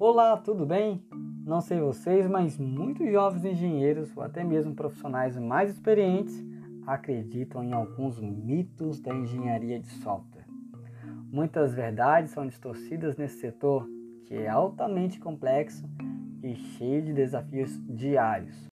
Olá, tudo bem? Não sei vocês, mas muitos jovens engenheiros ou até mesmo profissionais mais experientes acreditam em alguns mitos da engenharia de software. Muitas verdades são distorcidas nesse setor que é altamente complexo e cheio de desafios diários.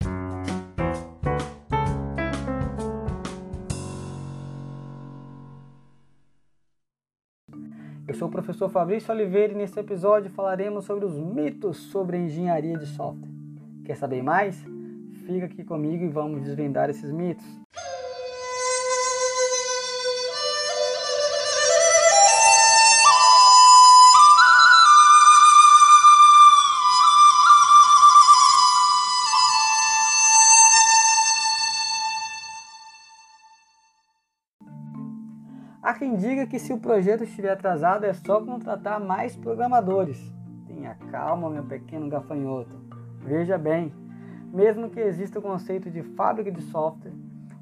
Eu sou o professor Fabrício Oliveira e nesse episódio falaremos sobre os mitos sobre engenharia de software. Quer saber mais? Fica aqui comigo e vamos desvendar esses mitos. Quem diga que se o projeto estiver atrasado é só contratar mais programadores. Tenha calma, meu pequeno gafanhoto. Veja bem, mesmo que exista o conceito de fábrica de software,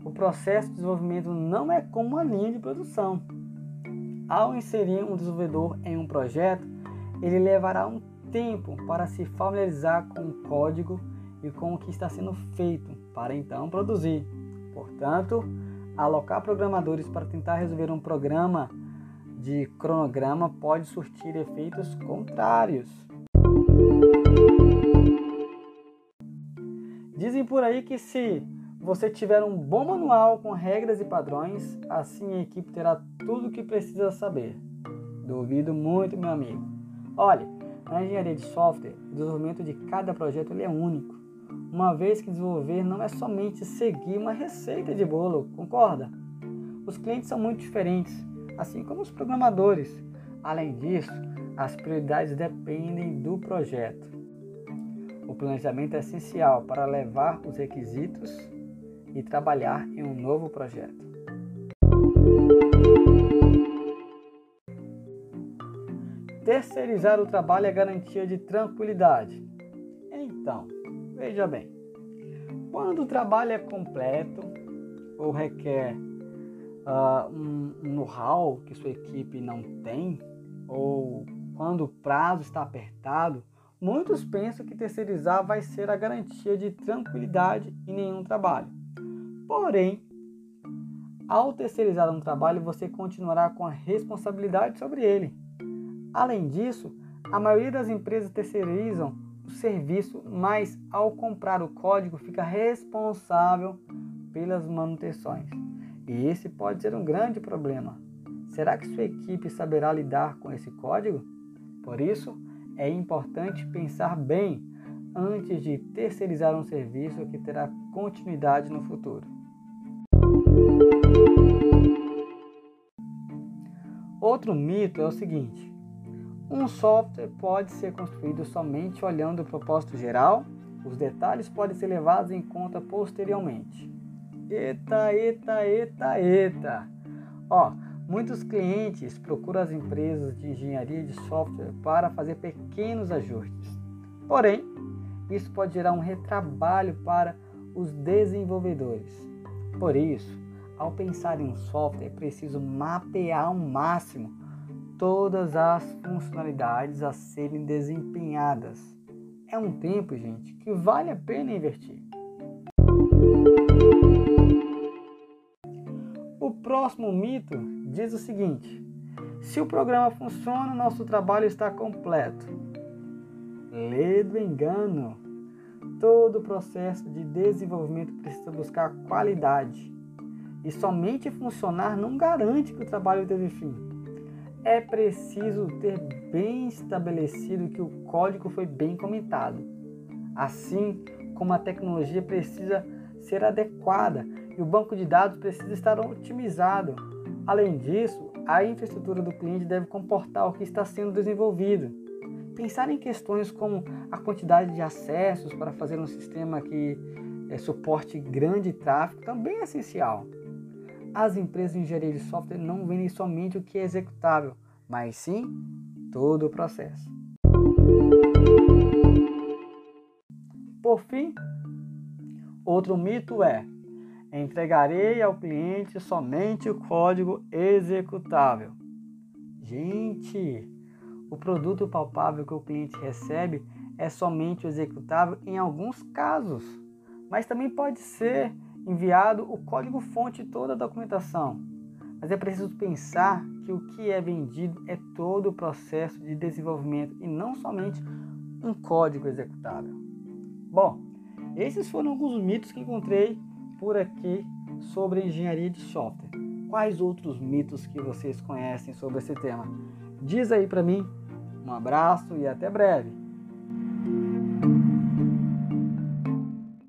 o processo de desenvolvimento não é como uma linha de produção. Ao inserir um desenvolvedor em um projeto, ele levará um tempo para se familiarizar com o código e com o que está sendo feito, para então produzir. Portanto, alocar programadores para tentar resolver um programa de cronograma pode surtir efeitos contrários. Dizem por aí que se você tiver um bom manual com regras e padrões, assim a equipe terá tudo o que precisa saber. Duvido muito, meu amigo. Olhe, na engenharia de software, o desenvolvimento de cada projeto é único uma vez que desenvolver não é somente seguir uma receita de bolo, concorda? Os clientes são muito diferentes, assim como os programadores. Além disso, as prioridades dependem do projeto. O planejamento é essencial para levar os requisitos e trabalhar em um novo projeto. Terceirizar o trabalho é garantia de tranquilidade. Então, Veja bem, quando o trabalho é completo ou requer uh, um, know-how que sua equipe não tem, ou quando o prazo está apertado, muitos pensam que terceirizar vai ser a garantia de tranquilidade em nenhum trabalho. Porém, ao terceirizar um trabalho, você continuará com a responsabilidade sobre ele. Além disso, a maioria das empresas terceirizam o serviço, mas ao comprar o código fica responsável pelas manutenções. E esse pode ser um grande problema. Será que sua equipe saberá lidar com esse código? Por isso, é importante pensar bem antes de terceirizar um serviço que terá continuidade no futuro. Outro mito é o seguinte: um software pode ser construído somente olhando o propósito geral, os detalhes podem ser levados em conta posteriormente. Eita, eita, eita, eita! Ó, muitos clientes procuram as empresas de engenharia de software para fazer pequenos ajustes. Porém, isso pode gerar um retrabalho para os desenvolvedores. Por isso, ao pensar em um software, é preciso mapear ao máximo todas as funcionalidades a serem desempenhadas. É um tempo, gente, que vale a pena investir. O próximo mito diz o seguinte: se o programa funciona, nosso trabalho está completo. Lê do engano. Todo o processo de desenvolvimento precisa buscar qualidade. E somente funcionar não garante que o trabalho teve fim é preciso ter bem estabelecido que o código foi bem comentado, assim como a tecnologia precisa ser adequada e o banco de dados precisa estar otimizado. Além disso, a infraestrutura do cliente deve comportar o que está sendo desenvolvido. Pensar em questões como a quantidade de acessos para fazer um sistema que é, suporte grande tráfego também é essencial. As empresas de engenharia de software não vendem somente o que é executável, mas sim todo o processo. Por fim, outro mito é: Entregarei ao cliente somente o código executável. Gente, o produto palpável que o cliente recebe é somente o executável em alguns casos, mas também pode ser enviado o código-fonte toda a documentação. Mas é preciso pensar que o que é vendido é todo o processo de desenvolvimento e não somente um código executável. Bom, esses foram alguns mitos que encontrei por aqui sobre engenharia de software. Quais outros mitos que vocês conhecem sobre esse tema? Diz aí para mim. Um abraço e até breve.